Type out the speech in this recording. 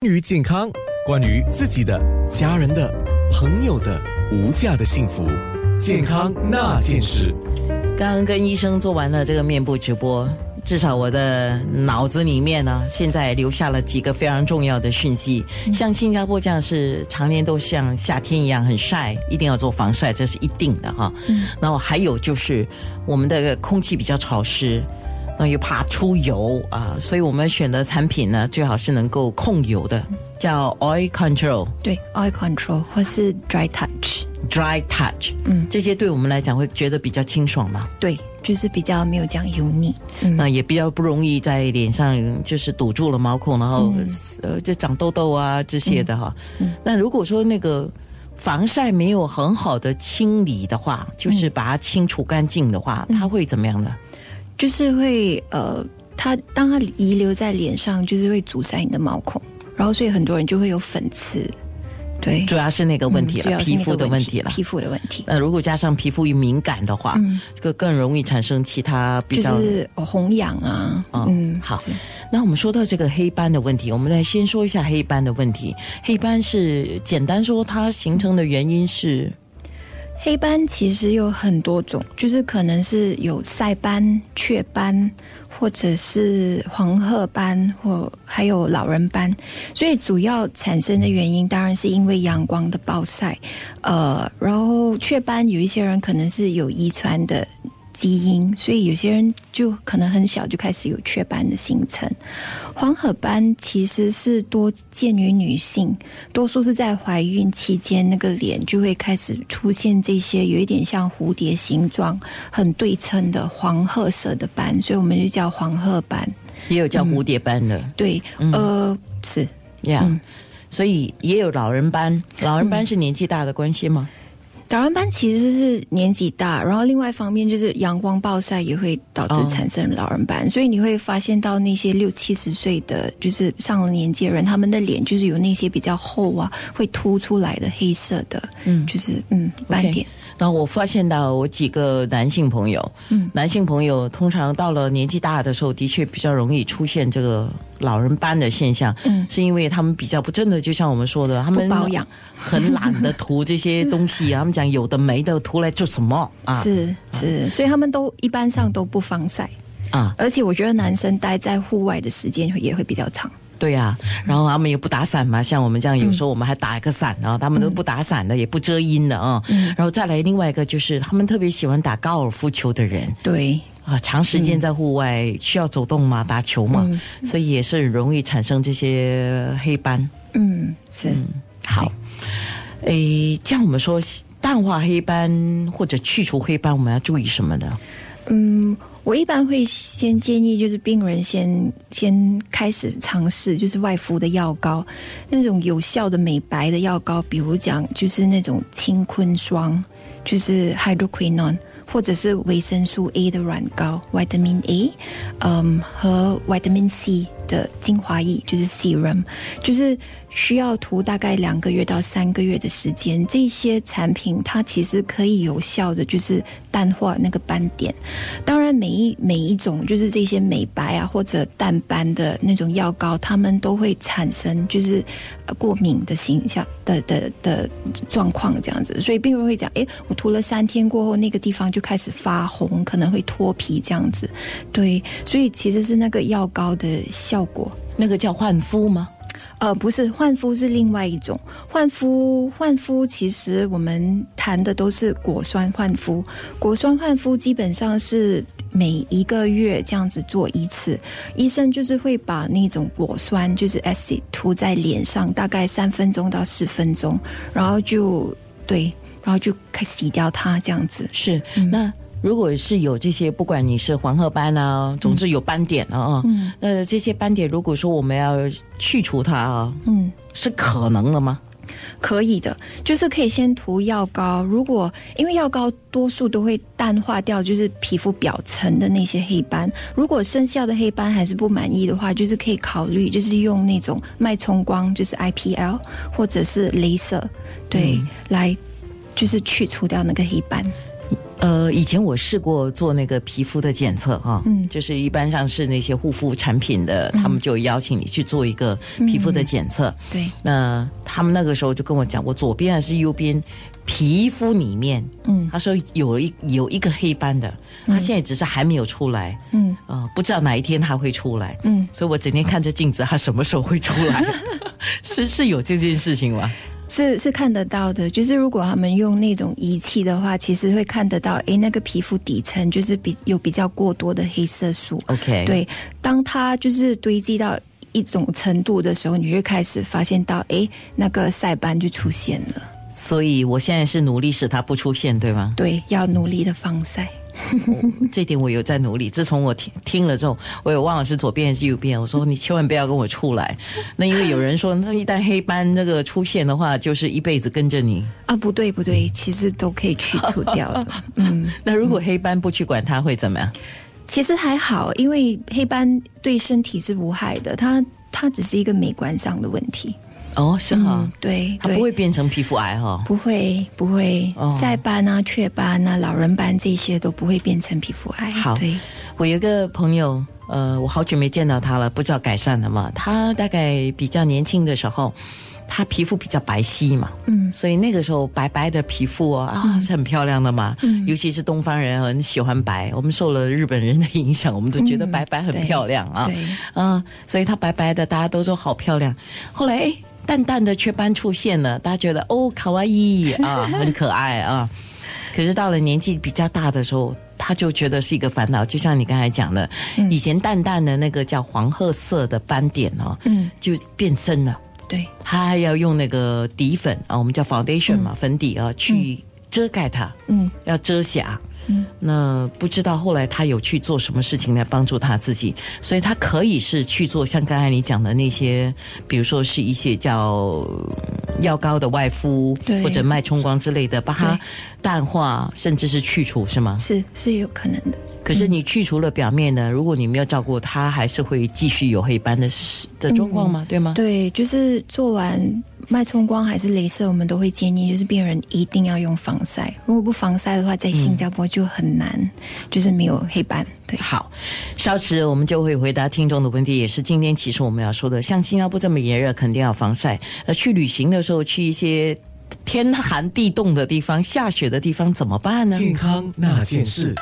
关于健康，关于自己的、家人的、朋友的无价的幸福，健康那件事。刚刚跟医生做完了这个面部直播，至少我的脑子里面呢，现在留下了几个非常重要的讯息。像新加坡这样是常年都像夏天一样很晒，一定要做防晒，这是一定的哈。嗯然后还有就是我们的空气比较潮湿。那又怕出油啊，所以我们选的产品呢，最好是能够控油的，叫 Oil Control。对，Oil Control 或是 Dry Touch。Dry Touch，嗯，这些对我们来讲会觉得比较清爽嘛？对，就是比较没有这样油腻，那也比较不容易在脸上就是堵住了毛孔，然后呃就长痘痘啊这些的哈。那如果说那个防晒没有很好的清理的话，就是把它清除干净的话，它会怎么样呢？就是会呃，它当它遗留在脸上，就是会阻塞你的毛孔，然后所以很多人就会有粉刺，对，主要是那个问题了，皮肤的问题了，皮肤的问题。那如果加上皮肤一敏感的话，这个更容易产生其他比较就是红痒啊。嗯，好。那我们说到这个黑斑的问题，我们来先说一下黑斑的问题。黑斑是简单说，它形成的原因是。黑斑其实有很多种，就是可能是有晒斑、雀斑，或者是黄褐斑，或还有老人斑。所以主要产生的原因当然是因为阳光的暴晒。呃，然后雀斑有一些人可能是有遗传的。基因，所以有些人就可能很小就开始有雀斑的形成。黄褐斑其实是多见于女性，多数是在怀孕期间，那个脸就会开始出现这些有一点像蝴蝶形状、很对称的黄褐色的斑，所以我们就叫黄褐斑，也有叫蝴蝶斑的。对，呃，是呀，所以也有老人斑。老人斑是年纪大的关系吗？老人斑其实是年纪大，然后另外一方面就是阳光暴晒也会导致产生老人斑，所以你会发现到那些六七十岁的就是上了年纪的人，他们的脸就是有那些比较厚啊，会凸出来的黑色的，嗯，就是嗯斑点。然后我发现到我几个男性朋友，嗯，男性朋友通常到了年纪大的时候，的确比较容易出现这个老人斑的现象，嗯，是因为他们比较不真的，就像我们说的，他们保养。很懒得涂这些东西，他们讲有的没的涂来做什么啊？是是，所以他们都一般上都不防晒。啊，而且我觉得男生待在户外的时间也会比较长。对呀，然后他们也不打伞嘛，像我们这样，有时候我们还打一个伞啊，他们都不打伞的，也不遮阴的啊。然后再来另外一个，就是他们特别喜欢打高尔夫球的人，对啊，长时间在户外需要走动嘛，打球嘛，所以也是容易产生这些黑斑。嗯，是好。诶，这样我们说淡化黑斑或者去除黑斑，我们要注意什么呢？嗯。我一般会先建议，就是病人先先开始尝试，就是外敷的药膏，那种有效的美白的药膏，比如讲就是那种青坤霜，就是 hydroquinone，或者是维生素 A 的软膏，vitamin A，嗯，和 vitamin C 的精华液，就是 serum，就是。需要涂大概两个月到三个月的时间，这些产品它其实可以有效的就是淡化那个斑点。当然，每一每一种就是这些美白啊或者淡斑的那种药膏，它们都会产生就是过敏的形象的的的状况这样子。所以病人会讲：“哎，我涂了三天过后，那个地方就开始发红，可能会脱皮这样子。”对，所以其实是那个药膏的效果，那个叫焕肤吗？呃，不是焕肤是另外一种焕肤，焕肤其实我们谈的都是果酸焕肤。果酸焕肤基本上是每一个月这样子做一次，医生就是会把那种果酸就是 acid 涂在脸上，大概三分钟到十分钟，然后就对，然后就洗掉它这样子。是那。如果是有这些，不管你是黄褐斑啊，总之有斑点啊，嗯那这些斑点，如果说我们要去除它啊，嗯，是可能的吗？可以的，就是可以先涂药膏。如果因为药膏多数都会淡化掉，就是皮肤表层的那些黑斑。如果生效的黑斑还是不满意的话，就是可以考虑就是用那种脉冲光，就是 IPL 或者是镭射，对，来就是去除掉那个黑斑。呃，以前我试过做那个皮肤的检测哈，嗯就是一般上是那些护肤产品的，他们就邀请你去做一个皮肤的检测。对，那他们那个时候就跟我讲，我左边还是右边皮肤里面，嗯他说有一有一个黑斑的，他现在只是还没有出来，嗯呃，不知道哪一天他会出来。嗯，所以我整天看着镜子，他什么时候会出来？是是有这件事情吗？是是看得到的。就是如果他们用那种仪器的话，其实会看得到，诶，那个皮肤底层就是比有比较过多的黑色素。OK，，对，当它就是堆积到一种程度的时候，你就开始发现到，诶，那个晒斑就出现了。所以我现在是努力使它不出现，对吗？对，要努力的防晒。这点我有在努力。自从我听听了之后，我也忘了是左边还是右边。我说你千万不要跟我出来。那因为有人说，那一旦黑斑那个出现的话，就是一辈子跟着你。啊，不对不对，其实都可以去除掉的。嗯，那如果黑斑不去管它，会怎么样？其实还好，因为黑斑对身体是无害的，它它只是一个美观上的问题。哦，是哈、嗯，对，它不会变成皮肤癌哈、不会不会。哦。晒斑啊、雀斑啊、老人斑这些都不会变成皮肤癌。好对，我有一个朋友，呃，我好久没见到他了，不知道改善了吗？他大概比较年轻的时候，他皮肤比较白皙嘛，嗯。所以那个时候白白的皮肤哦啊是很漂亮的嘛，嗯。尤其是东方人很喜欢白，我们受了日本人的影响，我们都觉得嗯白白很漂亮啊，对，啊，所以她白白的，大家都说好漂亮。后来哎，淡淡的雀斑出现了，大家觉得哦，卡哇伊啊，很可爱啊。可是到了年纪比较大的时候，他就觉得是一个烦恼，就像你刚才讲的，嗯以前淡淡的那个叫黄褐色的斑点哦，嗯，就变深了。对，他还要用那个底粉啊，我们叫 foundation 嘛，粉底啊，去遮盖它，嗯要遮瑕。嗯，那不知道后来他有去做什么事情来帮助他自己，所以他可以是去做像刚才你讲的那些，比如说是一些叫嗯药膏的外敷，对或者脉冲光之类的，把它淡化，甚至是去除，是吗？是是有可能的。可是你去除了表面呢，如果你没有照顾它，还是会继续有黑斑的的状况吗？对吗？对，就是做完脉冲光还是镭射，我们都会建议，就是病人一定要用防晒。如果不防晒的话，在新加坡就很难，就是没有黑斑。对，好，稍迟我们就会回答听众的问题，也是今天其实我们要说的。像新加坡这么炎热，肯定要防晒。呃，去旅行的时候，去一些天寒地冻的地方、下雪的地方怎么办呢？健康那件事。